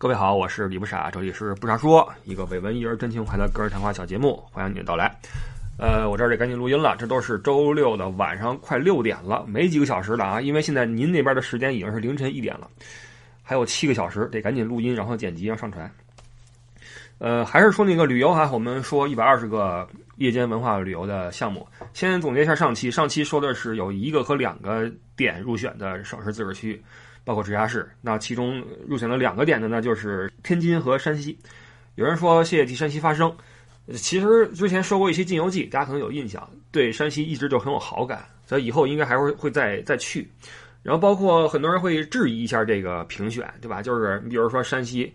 各位好，我是李不傻，这里是不傻说，一个伪文艺而真情怀的个人谈话小节目，欢迎你的到来。呃，我这儿得赶紧录音了，这都是周六的晚上快六点了，没几个小时了啊，因为现在您那边的时间已经是凌晨一点了，还有七个小时，得赶紧录音，然后剪辑，然后上传。呃，还是说那个旅游哈，我们说一百二十个夜间文化旅游的项目，先总结一下上期，上期说的是有一个和两个点入选的省市自治区。包括直辖市，那其中入选了两个点的呢，就是天津和山西。有人说谢谢替山西发声，其实之前说过一些晋游记，大家可能有印象，对山西一直就很有好感，所以以后应该还会会再再去。然后包括很多人会质疑一下这个评选，对吧？就是你比如说山西，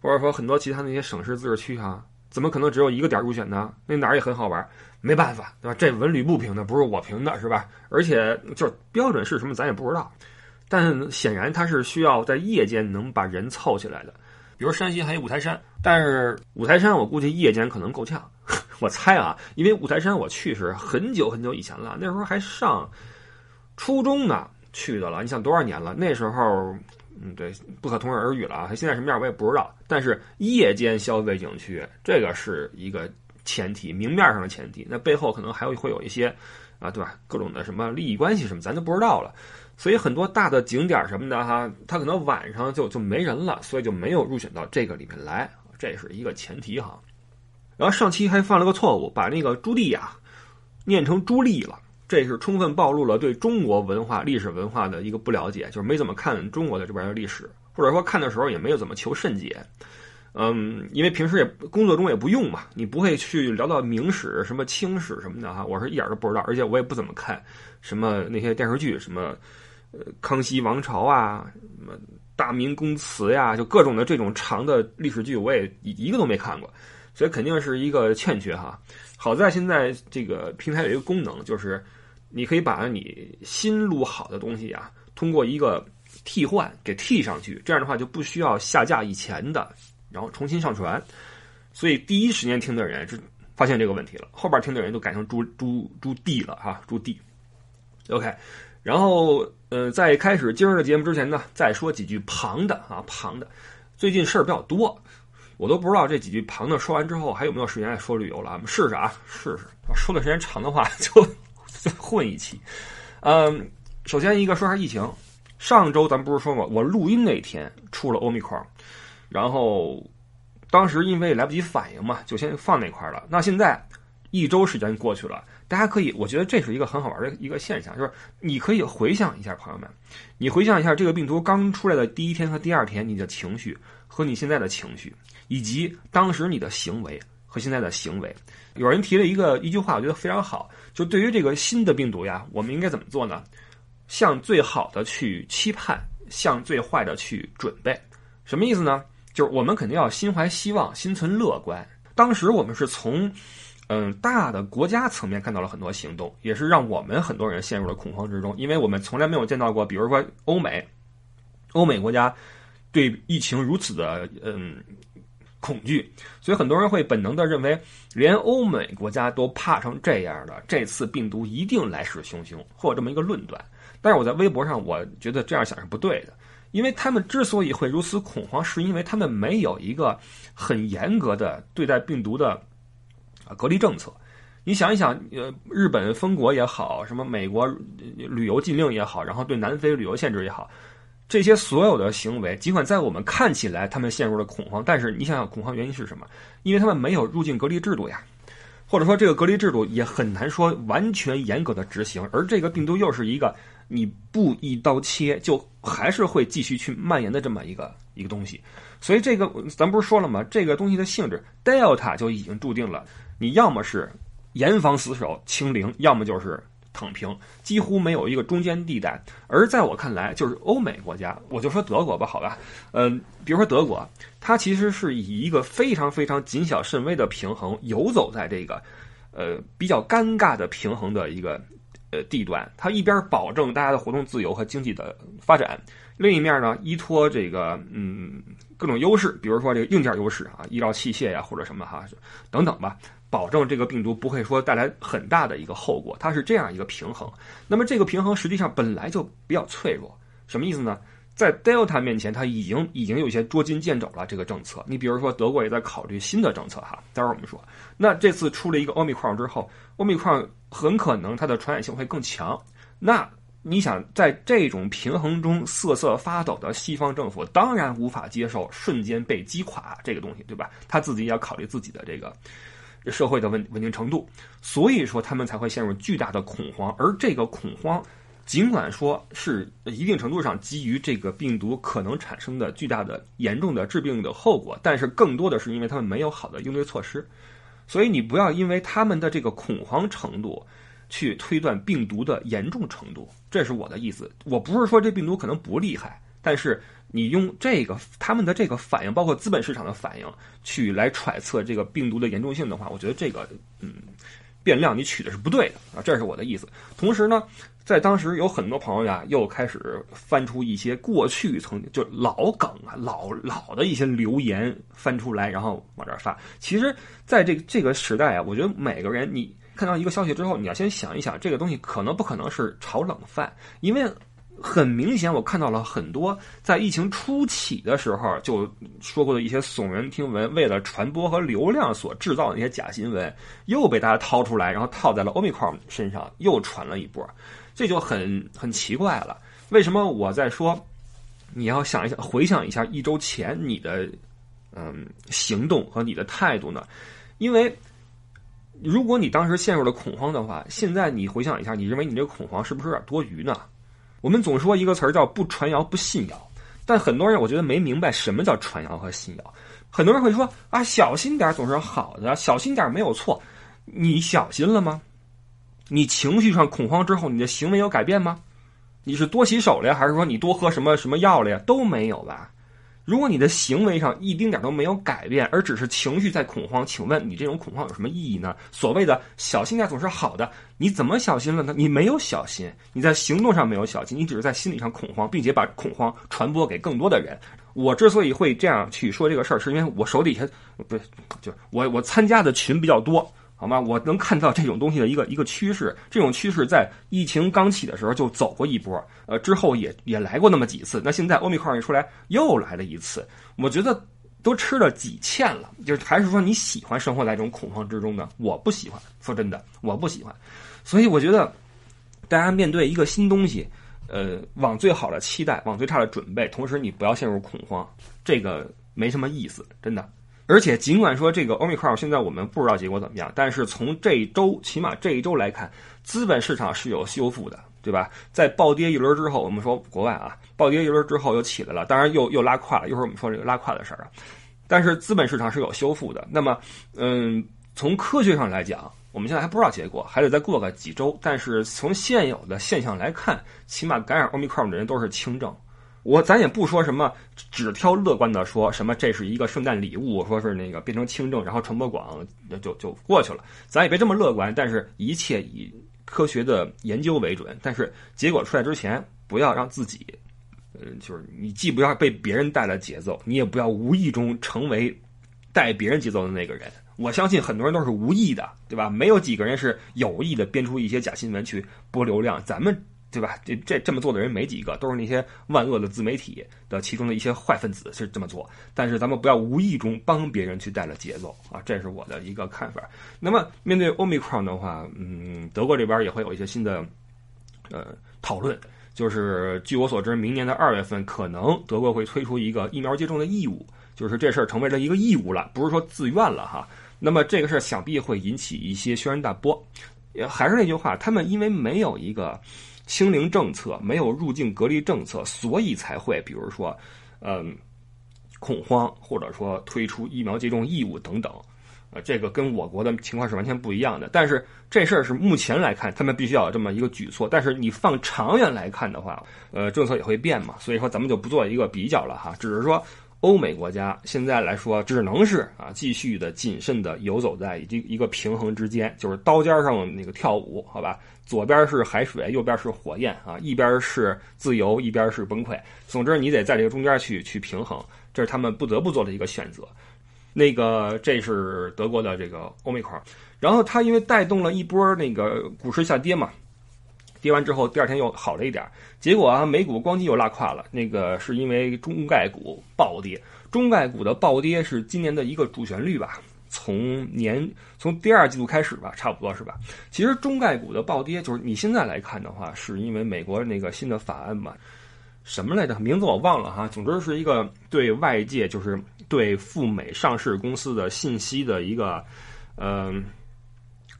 或者说很多其他那些省市自治区哈，怎么可能只有一个点入选呢？那哪儿也很好玩，没办法，对吧？这文旅部评的，不是我评的，是吧？而且就是标准是什么，咱也不知道。但显然它是需要在夜间能把人凑起来的，比如山西还有五台山，但是五台山我估计夜间可能够呛，我猜啊，因为五台山我去是很久很久以前了，那时候还上初中呢去的了，你想多少年了？那时候，嗯，对，不可同日而语了啊，现在什么样我也不知道。但是夜间消费景区这个是一个前提，明面上的前提，那背后可能还会会有一些啊，对吧？各种的什么利益关系什么，咱就不知道了。所以很多大的景点什么的哈，它可能晚上就就没人了，所以就没有入选到这个里面来，这是一个前提哈。然后上期还犯了个错误，把那个朱棣呀念成朱棣了，这是充分暴露了对中国文化、历史文化的一个不了解，就是没怎么看中国的这边的历史，或者说看的时候也没有怎么求甚解。嗯，因为平时也工作中也不用嘛，你不会去聊到明史、什么清史什么的哈，我是一点都不知道，而且我也不怎么看什么那些电视剧什么。呃，康熙王朝啊，什么大明宫词呀，就各种的这种长的历史剧，我也一个都没看过，所以肯定是一个欠缺哈。好在现在这个平台有一个功能，就是你可以把你新录好的东西啊，通过一个替换给替上去，这样的话就不需要下架以前的，然后重新上传。所以第一时间听的人是发现这个问题了，后边听的人都改成朱朱朱棣了哈，朱棣。OK。然后，呃，在开始今儿的节目之前呢，再说几句旁的啊，旁的。最近事儿比较多，我都不知道这几句旁的说完之后还有没有时间说旅游了。我们试试啊，试试。说的时间长的话，就混一期。嗯，首先一个说下疫情。上周咱不是说过，我录音那天出了欧米克，然后当时因为来不及反应嘛，就先放那块了。那现在一周时间过去了。大家可以，我觉得这是一个很好玩的一个现象，就是你可以回想一下，朋友们，你回想一下这个病毒刚出来的第一天和第二天，你的情绪和你现在的情绪，以及当时你的行为和现在的行为。有人提了一个一句话，我觉得非常好，就对于这个新的病毒呀，我们应该怎么做呢？向最好的去期盼，向最坏的去准备。什么意思呢？就是我们肯定要心怀希望，心存乐观。当时我们是从。嗯，大的国家层面看到了很多行动，也是让我们很多人陷入了恐慌之中，因为我们从来没有见到过，比如说欧美，欧美国家对疫情如此的嗯恐惧，所以很多人会本能的认为，连欧美国家都怕成这样的，这次病毒一定来势汹汹，会有这么一个论断。但是我在微博上，我觉得这样想是不对的，因为他们之所以会如此恐慌，是因为他们没有一个很严格的对待病毒的。啊，隔离政策，你想一想，呃，日本封国也好，什么美国旅游禁令也好，然后对南非旅游限制也好，这些所有的行为，尽管在我们看起来他们陷入了恐慌，但是你想想恐慌原因是什么？因为他们没有入境隔离制度呀，或者说这个隔离制度也很难说完全严格的执行，而这个病毒又是一个你不一刀切就还是会继续去蔓延的这么一个一个东西，所以这个咱不是说了吗？这个东西的性质，Delta 就已经注定了。你要么是严防死守清零，要么就是躺平，几乎没有一个中间地带。而在我看来，就是欧美国家，我就说德国吧，好吧，嗯，比如说德国，它其实是以一个非常非常谨小慎微的平衡游走在这个呃比较尴尬的平衡的一个呃地段。它一边保证大家的活动自由和经济的发展，另一面呢依托这个嗯各种优势，比如说这个硬件优势啊，医疗器械呀或者什么哈等等吧。保证这个病毒不会说带来很大的一个后果，它是这样一个平衡。那么这个平衡实际上本来就比较脆弱，什么意思呢？在 Delta 面前，它已经已经有些捉襟见肘了。这个政策，你比如说德国也在考虑新的政策哈。待会儿我们说，那这次出了一个 Omicron 之后，Omicron 很可能它的传染性会更强。那你想在这种平衡中瑟瑟发抖的西方政府，当然无法接受瞬间被击垮这个东西，对吧？他自己也要考虑自己的这个社会的稳稳定程度，所以说他们才会陷入巨大的恐慌，而这个恐慌。尽管说是一定程度上基于这个病毒可能产生的巨大的严重的致病的后果，但是更多的是因为他们没有好的应对措施，所以你不要因为他们的这个恐慌程度去推断病毒的严重程度，这是我的意思。我不是说这病毒可能不厉害，但是你用这个他们的这个反应，包括资本市场的反应，去来揣测这个病毒的严重性的话，我觉得这个嗯。变量你取的是不对的啊，这是我的意思。同时呢，在当时有很多朋友呀，又开始翻出一些过去曾经就老梗啊、老老的一些留言翻出来，然后往这儿发。其实，在这这个时代啊，我觉得每个人你看到一个消息之后，你要先想一想，这个东西可能不可能是炒冷饭，因为。很明显，我看到了很多在疫情初期的时候就说过的一些耸人听闻，为了传播和流量所制造的那些假新闻，又被大家掏出来，然后套在了 Omicron 身上，又传了一波，这就很很奇怪了。为什么我在说你要想一想，回想一下一周前你的嗯行动和你的态度呢？因为如果你当时陷入了恐慌的话，现在你回想一下，你认为你这个恐慌是不是有点多余呢？我们总说一个词儿叫“不传谣不信谣”，但很多人我觉得没明白什么叫传谣和信谣。很多人会说啊，小心点总是好的，小心点没有错。你小心了吗？你情绪上恐慌之后，你的行为有改变吗？你是多洗手了呀，还是说你多喝什么什么药了呀？都没有吧。如果你的行为上一丁点都没有改变，而只是情绪在恐慌，请问你这种恐慌有什么意义呢？所谓的小心点总是好的，你怎么小心了呢？你没有小心，你在行动上没有小心，你只是在心理上恐慌，并且把恐慌传播给更多的人。我之所以会这样去说这个事儿，是因为我手底下不就我我参加的群比较多。好吗？我能看到这种东西的一个一个趋势，这种趋势在疫情刚起的时候就走过一波，呃，之后也也来过那么几次。那现在欧米克一出来，又来了一次。我觉得都吃了几堑了，就是还是说你喜欢生活在这种恐慌之中呢？我不喜欢，说真的，我不喜欢。所以我觉得大家面对一个新东西，呃，往最好的期待，往最差的准备，同时你不要陷入恐慌，这个没什么意思，真的。而且，尽管说这个 Omicron 现在我们不知道结果怎么样，但是从这一周，起码这一周来看，资本市场是有修复的，对吧？在暴跌一轮之后，我们说国外啊，暴跌一轮之后又起来了，当然又又拉胯了。一会儿我们说这个拉胯的事儿啊，但是资本市场是有修复的。那么，嗯，从科学上来讲，我们现在还不知道结果，还得再过个几周。但是从现有的现象来看，起码感染 Omicron 的人都是轻症。我咱也不说什么，只挑乐观的说什么，这是一个圣诞礼物，说是那个变成轻症，然后传播广，就就过去了。咱也别这么乐观，但是一切以科学的研究为准。但是结果出来之前，不要让自己，嗯，就是你既不要被别人带了节奏，你也不要无意中成为带别人节奏的那个人。我相信很多人都是无意的，对吧？没有几个人是有意的编出一些假新闻去博流量。咱们。对吧？这这这么做的人没几个，都是那些万恶的自媒体的其中的一些坏分子是这么做。但是咱们不要无意中帮别人去带了节奏啊，这是我的一个看法。那么面对 Omicron 的话，嗯，德国这边也会有一些新的呃讨论。就是据我所知，明年的二月份可能德国会推出一个疫苗接种的义务，就是这事儿成为了一个义务了，不是说自愿了哈。那么这个事想必会引起一些轩然大波。也还是那句话，他们因为没有一个。清零政策没有入境隔离政策，所以才会比如说，嗯，恐慌，或者说推出疫苗接种义务等等，呃，这个跟我国的情况是完全不一样的。但是这事儿是目前来看，他们必须要有这么一个举措。但是你放长远来看的话，呃，政策也会变嘛。所以说咱们就不做一个比较了哈，只是说欧美国家现在来说只能是啊，继续的谨慎的游走在一一个平衡之间，就是刀尖上那个跳舞，好吧。左边是海水，右边是火焰啊！一边是自由，一边是崩溃。总之，你得在这个中间去去平衡，这是他们不得不做的一个选择。那个，这是德国的这个欧美块，然后它因为带动了一波那个股市下跌嘛，跌完之后第二天又好了一点，结果啊美股咣叽又拉胯了，那个是因为中概股暴跌，中概股的暴跌是今年的一个主旋律吧。从年从第二季度开始吧，差不多是吧？其实中概股的暴跌，就是你现在来看的话，是因为美国那个新的法案嘛，什么来着？名字我忘了哈。总之是一个对外界，就是对赴美上市公司的信息的一个，嗯，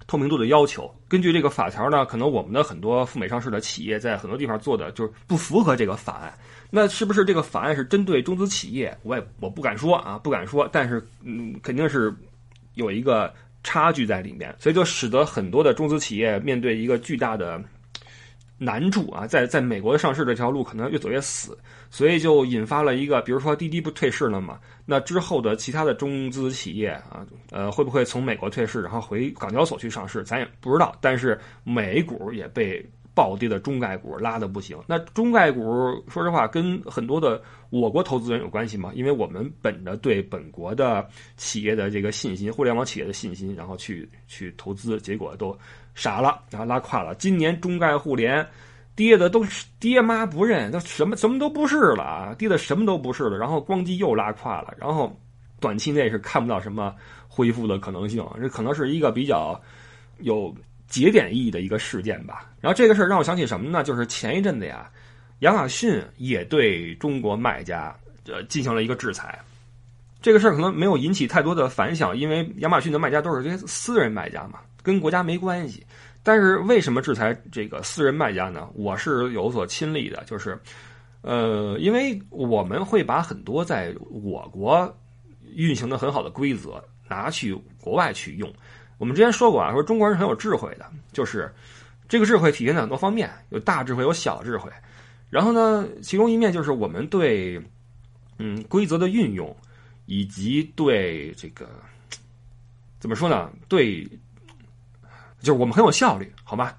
透明度的要求。根据这个法条呢，可能我们的很多赴美上市的企业在很多地方做的就是不符合这个法案。那是不是这个法案是针对中资企业？我也我不敢说啊，不敢说。但是嗯，肯定是。有一个差距在里面，所以就使得很多的中资企业面对一个巨大的难住啊，在在美国上市这条路可能越走越死，所以就引发了一个，比如说滴滴不退市了嘛，那之后的其他的中资企业啊，呃，会不会从美国退市，然后回港交所去上市，咱也不知道。但是美股也被。暴跌的中概股拉的不行，那中概股说实话跟很多的我国投资人有关系吗？因为我们本着对本国的企业的这个信心，互联网企业的信心，然后去去投资，结果都傻了，然后拉胯了。今年中概互联跌的都是爹妈不认，都什么什么都不是了啊，跌的什么都不是了，然后咣叽又拉胯了，然后短期内是看不到什么恢复的可能性，这可能是一个比较有。节点意义的一个事件吧。然后这个事儿让我想起什么呢？就是前一阵子呀，亚马逊也对中国卖家呃进行了一个制裁。这个事儿可能没有引起太多的反响，因为亚马逊的卖家都是些私人卖家嘛，跟国家没关系。但是为什么制裁这个私人卖家呢？我是有所亲历的，就是呃，因为我们会把很多在我国运行的很好的规则拿去国外去用。我们之前说过啊，说中国人很有智慧的，就是这个智慧体现在很多方面，有大智慧，有小智慧。然后呢，其中一面就是我们对嗯规则的运用，以及对这个怎么说呢？对，就是我们很有效率，好吧？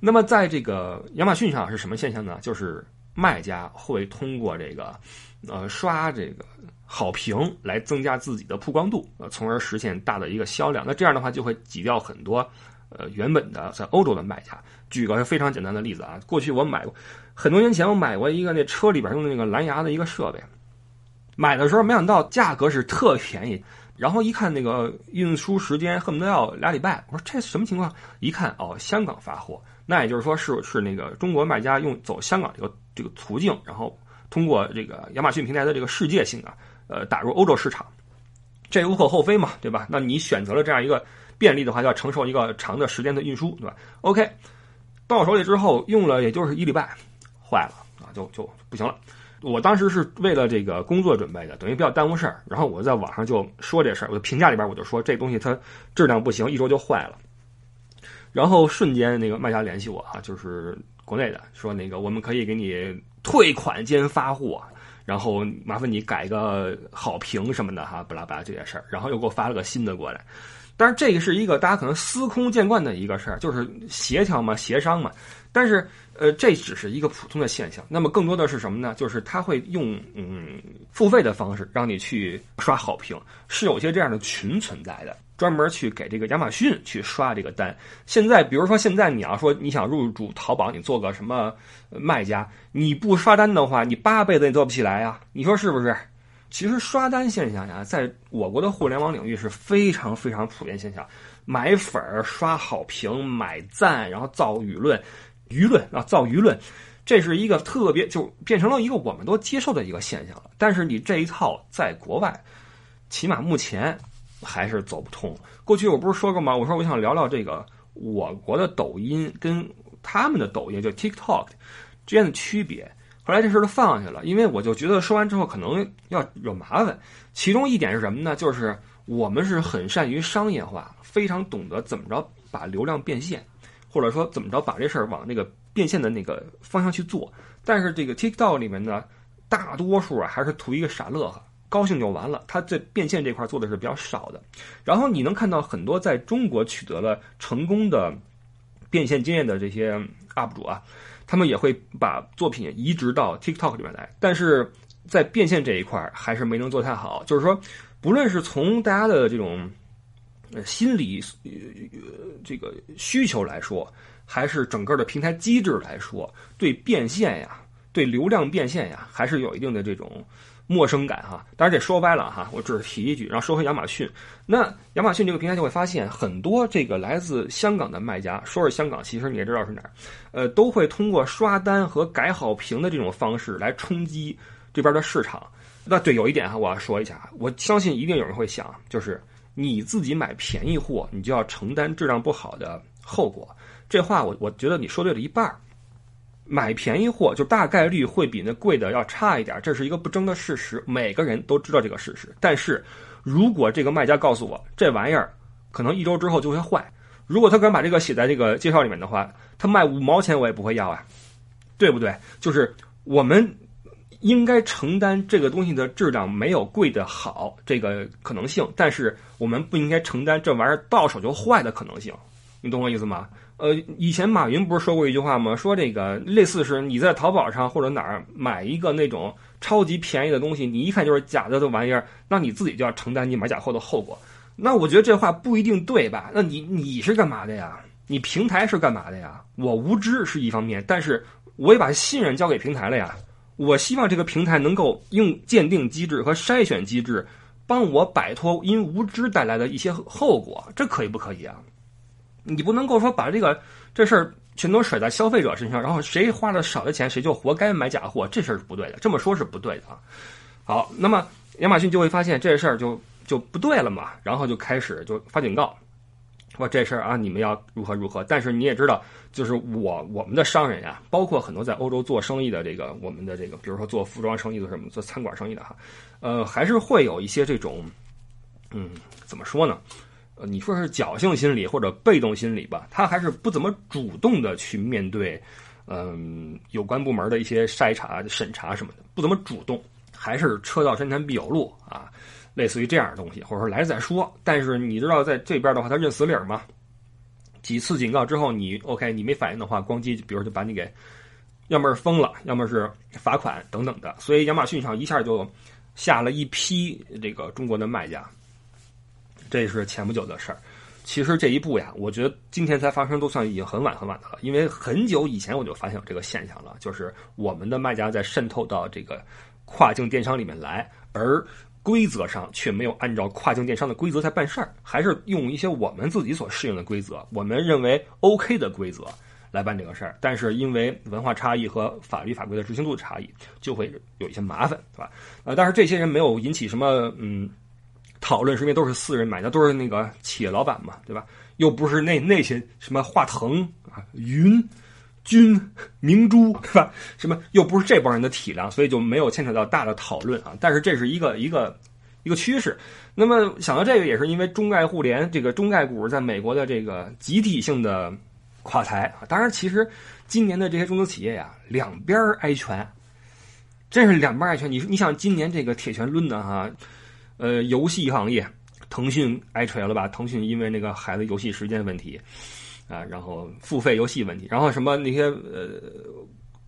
那么在这个亚马逊上是什么现象呢？就是卖家会通过这个呃刷这个。好评来增加自己的曝光度，呃，从而实现大的一个销量。那这样的话就会挤掉很多，呃，原本的在欧洲的卖家。举个非常简单的例子啊，过去我买过，很多年前我买过一个那车里边用的那个蓝牙的一个设备，买的时候没想到价格是特便宜，然后一看那个运输时间恨不得要俩礼拜，我说这什么情况？一看哦，香港发货，那也就是说是是那个中国卖家用走香港这个这个途径，然后通过这个亚马逊平台的这个世界性啊。呃，打入欧洲市场，这无可厚非嘛，对吧？那你选择了这样一个便利的话，就要承受一个长的时间的运输，对吧？OK，到手里之后用了也就是一礼拜，坏了啊，就就不行了。我当时是为了这个工作准备的，等于比较耽误事儿。然后我在网上就说这事儿，我的评价里边我就说这东西它质量不行，一周就坏了。然后瞬间那个卖家联系我啊，就是国内的，说那个我们可以给你退款兼发货。然后麻烦你改个好评什么的哈，巴拉巴拉这些事儿，然后又给我发了个新的过来。但是这个是一个大家可能司空见惯的一个事儿，就是协调嘛、协商嘛。但是呃，这只是一个普通的现象。那么更多的是什么呢？就是他会用嗯付费的方式让你去刷好评，是有些这样的群存在的。专门去给这个亚马逊去刷这个单。现在，比如说现在你要说你想入驻淘宝，你做个什么卖家，你不刷单的话，你八辈子也做不起来呀。你说是不是？其实刷单现象呀，在我国的互联网领域是非常非常普遍现象。买粉儿、刷好评、买赞，然后造舆论，舆论啊，造舆论，这是一个特别就变成了一个我们都接受的一个现象了。但是你这一套在国外，起码目前。还是走不通。过去我不是说过吗？我说我想聊聊这个我国的抖音跟他们的抖音，就 TikTok 之间的区别。后来这事儿都放下了，因为我就觉得说完之后可能要有麻烦。其中一点是什么呢？就是我们是很善于商业化，非常懂得怎么着把流量变现，或者说怎么着把这事儿往那个变现的那个方向去做。但是这个 TikTok 里面呢，大多数啊还是图一个傻乐呵。高兴就完了，他在变现这块做的是比较少的。然后你能看到很多在中国取得了成功的变现经验的这些 UP 主啊，他们也会把作品移植到 TikTok 里面来，但是在变现这一块还是没能做太好。就是说，不论是从大家的这种呃心理呃这个需求来说，还是整个的平台机制来说，对变现呀，对流量变现呀，还是有一定的这种陌生感哈。当然这说歪了哈，我只是提一句。然后说回亚马逊，那亚马逊这个平台就会发现很多这个来自香港的卖家，说是香港，其实你也知道是哪儿，呃，都会通过刷单和改好评的这种方式来冲击这边的市场。那对，有一点哈，我要说一下，我相信一定有人会想，就是你自己买便宜货，你就要承担质量不好的后果。这话我我觉得你说对了一半儿，买便宜货就大概率会比那贵的要差一点，这是一个不争的事实，每个人都知道这个事实。但是，如果这个卖家告诉我这玩意儿可能一周之后就会坏，如果他敢把这个写在这个介绍里面的话，他卖五毛钱我也不会要啊，对不对？就是我们应该承担这个东西的质量没有贵的好这个可能性，但是我们不应该承担这玩意儿到手就坏的可能性，你懂我意思吗？呃，以前马云不是说过一句话吗？说这个类似是你在淘宝上或者哪儿买一个那种超级便宜的东西，你一看就是假的的玩意儿，那你自己就要承担你买假货的后果。那我觉得这话不一定对吧？那你你是干嘛的呀？你平台是干嘛的呀？我无知是一方面，但是我也把信任交给平台了呀。我希望这个平台能够用鉴定机制和筛选机制，帮我摆脱因无知带来的一些后果，这可以不可以啊？你不能够说把这个这事儿全都甩在消费者身上，然后谁花的少的钱谁就活该买假货，这事儿是不对的。这么说是不对的啊。好，那么亚马逊就会发现这事儿就就不对了嘛，然后就开始就发警告，说这事儿啊你们要如何如何。但是你也知道，就是我我们的商人呀，包括很多在欧洲做生意的这个我们的这个，比如说做服装生意的什么，做餐馆生意的哈，呃，还是会有一些这种，嗯，怎么说呢？呃，你说是侥幸心理或者被动心理吧，他还是不怎么主动的去面对，嗯，有关部门的一些筛查、审查什么的，不怎么主动，还是车到山前必有路啊，类似于这样的东西，或者说来再说。但是你知道，在这边的话，他认死理儿吗？几次警告之后，你 OK，你没反应的话，咣叽，比如就把你给，要么是封了，要么是罚款等等的。所以亚马逊上一下就下了一批这个中国的卖家。这是前不久的事儿，其实这一步呀，我觉得今天才发生都算已经很晚很晚的了。因为很久以前我就发现有这个现象了，就是我们的卖家在渗透到这个跨境电商里面来，而规则上却没有按照跨境电商的规则在办事儿，还是用一些我们自己所适应的规则，我们认为 OK 的规则来办这个事儿。但是因为文化差异和法律法规的执行度差异，就会有一些麻烦，对吧？呃，但是这些人没有引起什么嗯。讨论是因为都是私人买的，都是那个企业老板嘛，对吧？又不是那那些什么华腾啊、云、君、明珠，是吧？什么又不是这帮人的体量，所以就没有牵扯到大的讨论啊。但是这是一个一个一个趋势。那么想到这个，也是因为中概互联这个中概股在美国的这个集体性的垮台啊。当然，其实今年的这些中资企业呀，两边挨拳，真是两边挨拳。你你想今年这个铁拳抡的哈。呃，游戏行业，腾讯挨锤了吧？腾讯因为那个孩子游戏时间问题，啊，然后付费游戏问题，然后什么那些呃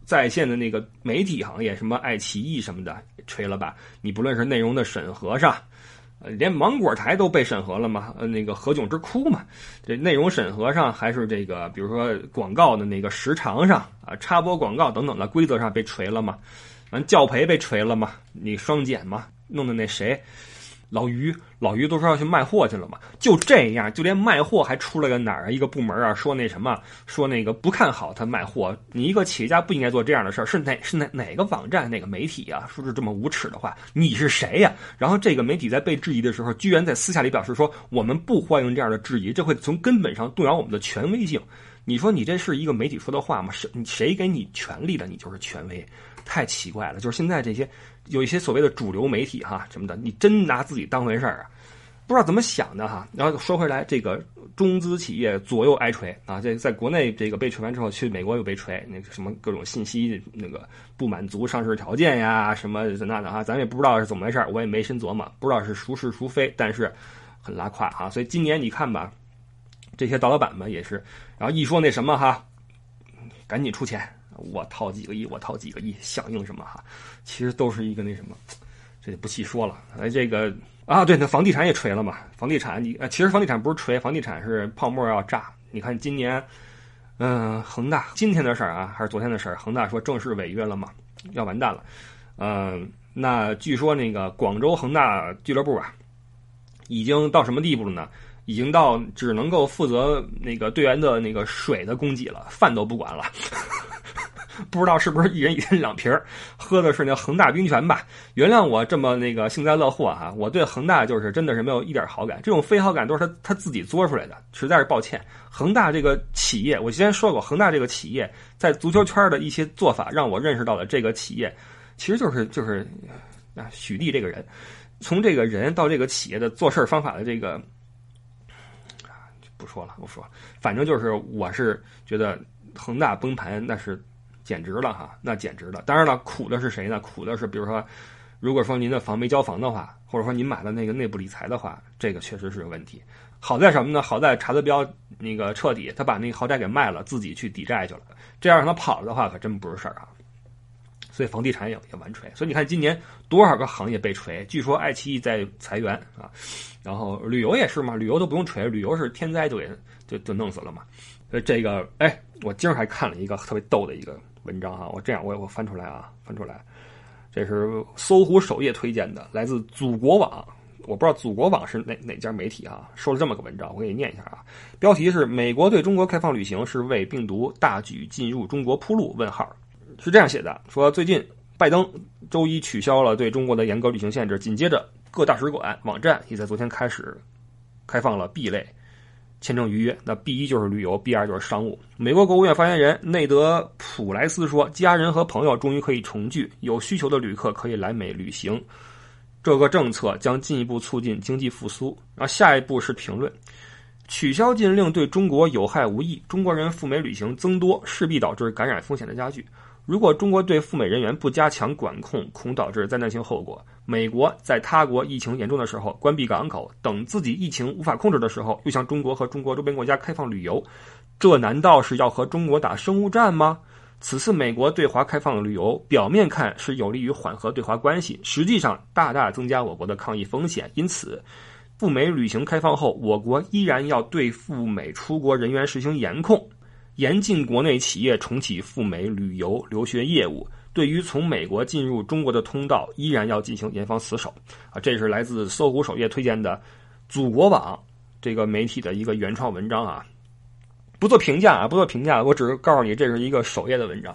在线的那个媒体行业，什么爱奇艺什么的，锤了吧？你不论是内容的审核上，呃，连芒果台都被审核了嘛？呃，那个何炅之哭嘛？这内容审核上，还是这个，比如说广告的那个时长上啊，插播广告等等的规则上被锤了嘛？完教培被锤了嘛？你双减嘛？弄的那谁？老于，老于都说要去卖货去了嘛？就这样，就连卖货还出了个哪儿一个部门啊？说那什么，说那个不看好他卖货。你一个企业家不应该做这样的事儿。是哪是哪哪个网站哪个媒体啊？说是这么无耻的话，你是谁呀？然后这个媒体在被质疑的时候，居然在私下里表示说，我们不欢迎这样的质疑，这会从根本上动摇我们的权威性。你说你这是一个媒体说的话吗？谁谁给你权利的，你就是权威？太奇怪了。就是现在这些。有一些所谓的主流媒体哈什么的，你真拿自己当回事儿啊？不知道怎么想的哈。然后说回来，这个中资企业左右挨锤啊，这在国内这个被锤完之后，去美国又被锤，那个什么各种信息那个不满足上市条件呀，什么那的哈，咱也不知道是怎么回事儿，我也没深琢磨，不知道是孰是孰非，但是很拉胯哈。所以今年你看吧，这些大老板们也是，然后一说那什么哈，赶紧出钱。我掏几个亿，我掏几个亿，响应什么哈？其实都是一个那什么，这就不细说了。哎，这个啊，对，那房地产也锤了嘛。房地产，你呃，其实房地产不是锤，房地产是泡沫要炸。你看今年，嗯，恒大今天的事儿啊，还是昨天的事儿？恒大说正式违约了嘛，要完蛋了。嗯，那据说那个广州恒大俱乐部啊，已经到什么地步了呢？已经到只能够负责那个队员的那个水的供给了，饭都不管了。不知道是不是一人一人两瓶喝的是那恒大冰泉吧？原谅我这么那个幸灾乐祸哈，我对恒大就是真的是没有一点好感，这种非好感都是他他自己作出来的，实在是抱歉。恒大这个企业，我之前说过，恒大这个企业在足球圈的一些做法，让我认识到了这个企业其实就是就是啊许帝这个人，从这个人到这个企业的做事方法的这个不说了，不说了，反正就是我是觉得恒大崩盘那是。简直了哈，那简直了！当然了，苦的是谁呢？苦的是，比如说，如果说您的房没交房的话，或者说您买了那个内部理财的话，这个确实是有问题。好在什么呢？好在查德彪那个彻底，他把那个豪宅给卖了，自己去抵债去了。这样让他跑了的话，可真不是事儿啊。所以房地产也也完锤。所以你看今年多少个行业被锤？据说爱奇艺在裁员啊，然后旅游也是嘛，旅游都不用锤，旅游是天灾就给就就弄死了嘛。呃，这个哎，我今儿还看了一个特别逗的一个。文章哈，我这样我我翻出来啊，翻出来，这是搜狐首页推荐的，来自祖国网，我不知道祖国网是哪哪家媒体啊，说了这么个文章，我给你念一下啊，标题是“美国对中国开放旅行是为病毒大举进入中国铺路”，问号，是这样写的，说最近拜登周一取消了对中国的严格旅行限制，紧接着各大使馆网站也在昨天开始开放了 B 类。签证预约，那 B 一就是旅游，B 二就是商务。美国国务院发言人内德普莱斯说：“家人和朋友终于可以重聚，有需求的旅客可以来美旅行。这个政策将进一步促进经济复苏。”然后下一步是评论：取消禁令对中国有害无益，中国人赴美旅行增多，势必导致感染风险的加剧。如果中国对赴美人员不加强管控，恐导致灾难性后果。美国在他国疫情严重的时候关闭港口，等自己疫情无法控制的时候，又向中国和中国周边国家开放旅游，这难道是要和中国打生物战吗？此次美国对华开放旅游，表面看是有利于缓和对华关系，实际上大大增加我国的抗疫风险。因此，赴美旅行开放后，我国依然要对赴美出国人员实行严控。严禁国内企业重启赴美旅游留学业务，对于从美国进入中国的通道，依然要进行严防死守。啊，这是来自搜狐首页推荐的祖国网这个媒体的一个原创文章啊，不做评价啊，不做评价，我只是告诉你这是一个首页的文章。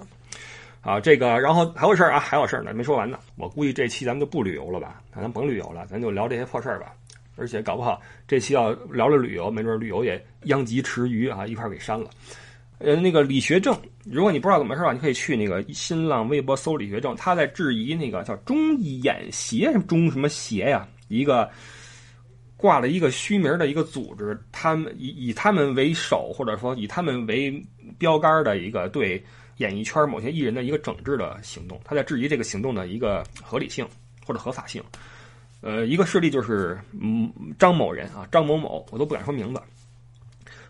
啊，这个然后还有事儿啊，还有事儿呢，没说完呢。我估计这期咱们就不旅游了吧，咱甭旅游了，咱就聊这些破事儿吧。而且搞不好这期要聊聊旅游，没准旅游也殃及池鱼啊，一块儿给删了。呃，那个李学正，如果你不知道怎么回事吧，你可以去那个新浪微博搜李学正，他在质疑那个叫中演协什么中什么协呀，一个挂了一个虚名的一个组织，他们以以他们为首，或者说以他们为标杆的一个对演艺圈某些艺人的一个整治的行动，他在质疑这个行动的一个合理性或者合法性。呃，一个事例就是嗯张某人啊，张某某，我都不敢说名字。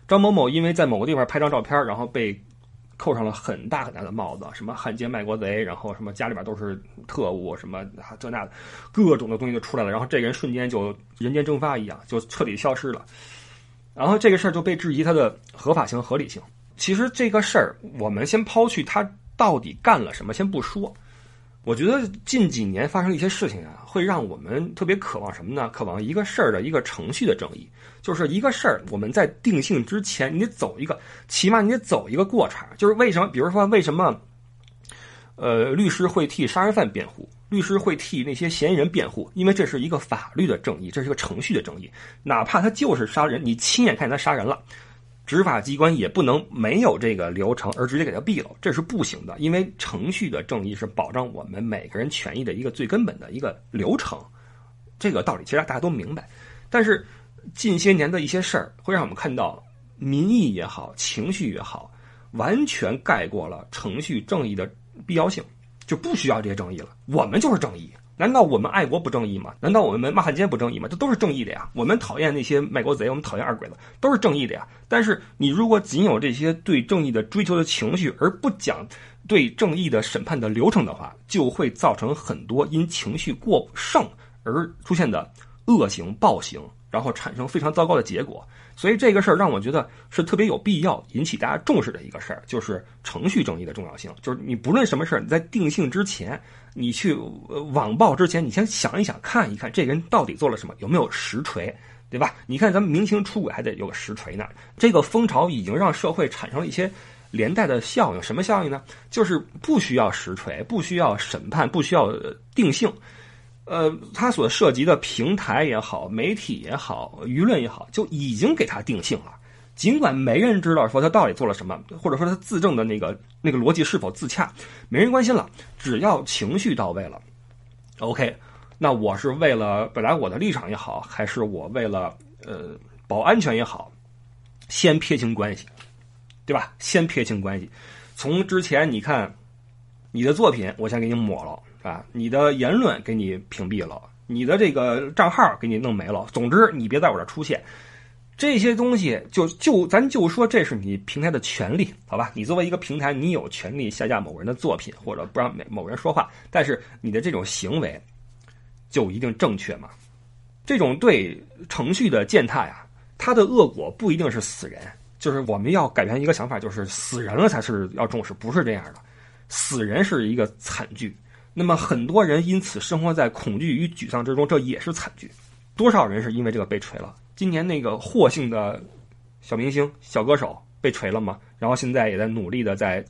张某某因为在某个地方拍张照片，然后被扣上了很大很大的帽子，什么汉奸卖国贼，然后什么家里边都是特务，什么这那的，各种的东西就出来了。然后这个人瞬间就人间蒸发一样，就彻底消失了。然后这个事儿就被质疑它的合法性、合理性。其实这个事儿，我们先抛去他到底干了什么，先不说。我觉得近几年发生一些事情啊，会让我们特别渴望什么呢？渴望一个事儿的一个程序的正义，就是一个事儿我们在定性之前，你得走一个，起码你得走一个过程。就是为什么？比如说为什么？呃，律师会替杀人犯辩护，律师会替那些嫌疑人辩护，因为这是一个法律的正义，这是一个程序的正义。哪怕他就是杀人，你亲眼看见他杀人了。执法机关也不能没有这个流程而直接给他毙了，这是不行的。因为程序的正义是保障我们每个人权益的一个最根本的一个流程，这个道理其实大家都明白。但是近些年的一些事儿会让我们看到，民意也好，情绪也好，完全盖过了程序正义的必要性，就不需要这些正义了。我们就是正义。难道我们爱国不正义吗？难道我们骂汉奸不正义吗？这都是正义的呀。我们讨厌那些卖国贼，我们讨厌二鬼子，都是正义的呀。但是你如果仅有这些对正义的追求的情绪，而不讲对正义的审判的流程的话，就会造成很多因情绪过剩而出现的恶行暴行，然然后产生非常糟糕的结果。所以这个事儿让我觉得是特别有必要引起大家重视的一个事儿，就是程序正义的重要性。就是你不论什么事儿，你在定性之前，你去网暴之前，你先想一想，看一看这个人到底做了什么，有没有实锤，对吧？你看咱们明星出轨还得有个实锤呢。这个风潮已经让社会产生了一些连带的效应，什么效应呢？就是不需要实锤，不需要审判，不需要定性。呃，他所涉及的平台也好，媒体也好，舆论也好，就已经给他定性了。尽管没人知道说他到底做了什么，或者说他自证的那个那个逻辑是否自洽，没人关心了。只要情绪到位了，OK，那我是为了本来我的立场也好，还是我为了呃保安全也好，先撇清关系，对吧？先撇清关系。从之前你看你的作品，我先给你抹了。啊，你的言论给你屏蔽了，你的这个账号给你弄没了。总之，你别在我这出现。这些东西就就咱就说这是你平台的权利，好吧？你作为一个平台，你有权利下架某人的作品，或者不让某人说话。但是你的这种行为就一定正确吗？这种对程序的践踏呀，它的恶果不一定是死人。就是我们要改变一个想法，就是死人了才是要重视，不是这样的。死人是一个惨剧。那么很多人因此生活在恐惧与沮丧之中，这也是惨剧。多少人是因为这个被锤了？今年那个霍姓的小明星、小歌手被锤了吗？然后现在也在努力的在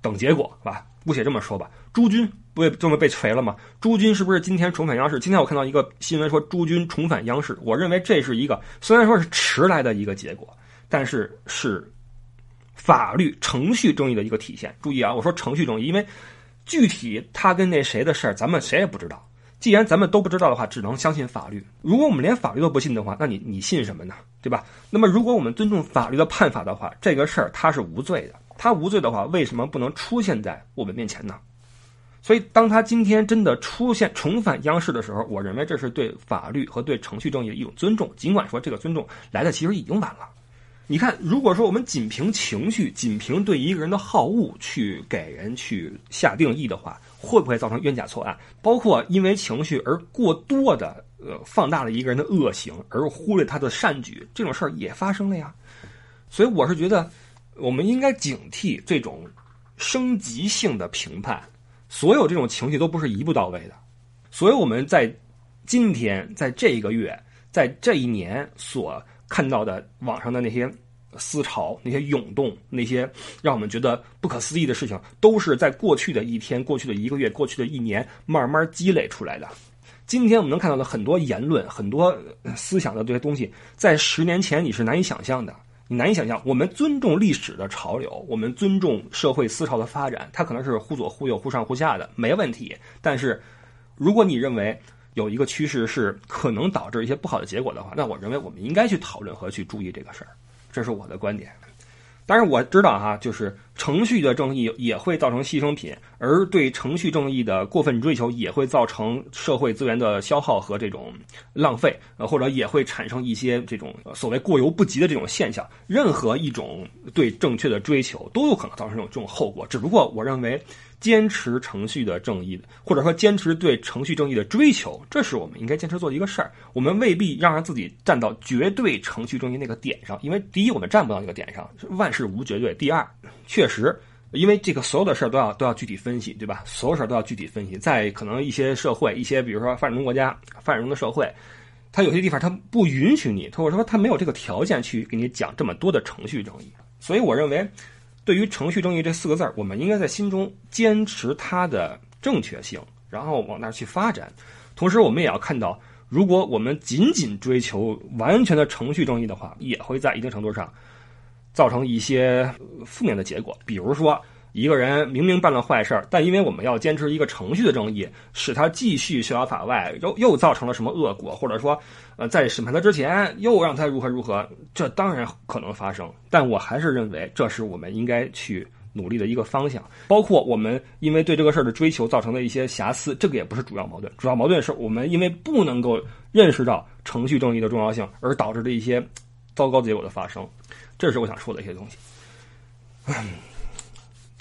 等结果，是吧？姑且这么说吧。朱军不也这么被锤了吗？朱军是不是今天重返央视？今天我看到一个新闻说朱军重返央视，我认为这是一个虽然说是迟来的一个结果，但是是法律程序正义的一个体现。注意啊，我说程序正义，因为。具体他跟那谁的事儿，咱们谁也不知道。既然咱们都不知道的话，只能相信法律。如果我们连法律都不信的话，那你你信什么呢？对吧？那么，如果我们尊重法律的判罚的话，这个事儿他是无罪的。他无罪的话，为什么不能出现在我们面前呢？所以，当他今天真的出现重返央视的时候，我认为这是对法律和对程序正义的一种尊重。尽管说这个尊重来的其实已经晚了。你看，如果说我们仅凭情绪、仅凭对一个人的好恶去给人去下定义的话，会不会造成冤假错案？包括因为情绪而过多的呃放大了一个人的恶行，而忽略他的善举，这种事儿也发生了呀。所以我是觉得，我们应该警惕这种升级性的评判。所有这种情绪都不是一步到位的。所以我们在今天，在这一个月，在这一年所。看到的网上的那些思潮、那些涌动、那些让我们觉得不可思议的事情，都是在过去的一天、过去的一个月、过去的一年慢慢积累出来的。今天我们能看到的很多言论、很多思想的这些东西，在十年前你是难以想象的。你难以想象，我们尊重历史的潮流，我们尊重社会思潮的发展，它可能是忽左忽右、忽上忽下的，没问题。但是，如果你认为，有一个趋势是可能导致一些不好的结果的话，那我认为我们应该去讨论和去注意这个事儿，这是我的观点。当然我知道哈，就是程序的正义也会造成牺牲品，而对程序正义的过分追求也会造成社会资源的消耗和这种浪费，呃，或者也会产生一些这种所谓过犹不及的这种现象。任何一种对正确的追求都有可能造成这种这种后果。只不过我认为。坚持程序的正义，或者说坚持对程序正义的追求，这是我们应该坚持做的一个事儿。我们未必让自己站到绝对程序正义那个点上，因为第一，我们站不到那个点上，万事无绝对；第二，确实，因为这个所有的事儿都要都要具体分析，对吧？所有事儿都要具体分析。在可能一些社会，一些比如说发展中国家、发展中的社会，它有些地方它不允许你，或者说它没有这个条件去给你讲这么多的程序正义。所以，我认为。对于程序正义这四个字儿，我们应该在心中坚持它的正确性，然后往那儿去发展。同时，我们也要看到，如果我们仅仅追求完全的程序正义的话，也会在一定程度上造成一些负面的结果，比如说。一个人明明办了坏事儿，但因为我们要坚持一个程序的正义，使他继续逍遥法外，又又造成了什么恶果，或者说，呃，在审判他之前又让他如何如何，这当然可能发生。但我还是认为，这是我们应该去努力的一个方向。包括我们因为对这个事儿的追求造成的一些瑕疵，这个也不是主要矛盾。主要矛盾是我们因为不能够认识到程序正义的重要性，而导致的一些糟糕结果的发生。这是我想说的一些东西。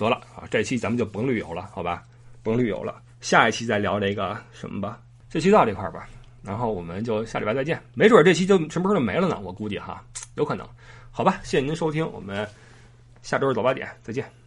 得了啊，这期咱们就甭旅游了，好吧？甭旅游了，下一期再聊这个什么吧。这期到这块吧。然后我们就下礼拜再见，没准这期就什么时候就没了呢？我估计哈，有可能。好吧，谢谢您收听，我们下周早八点再见。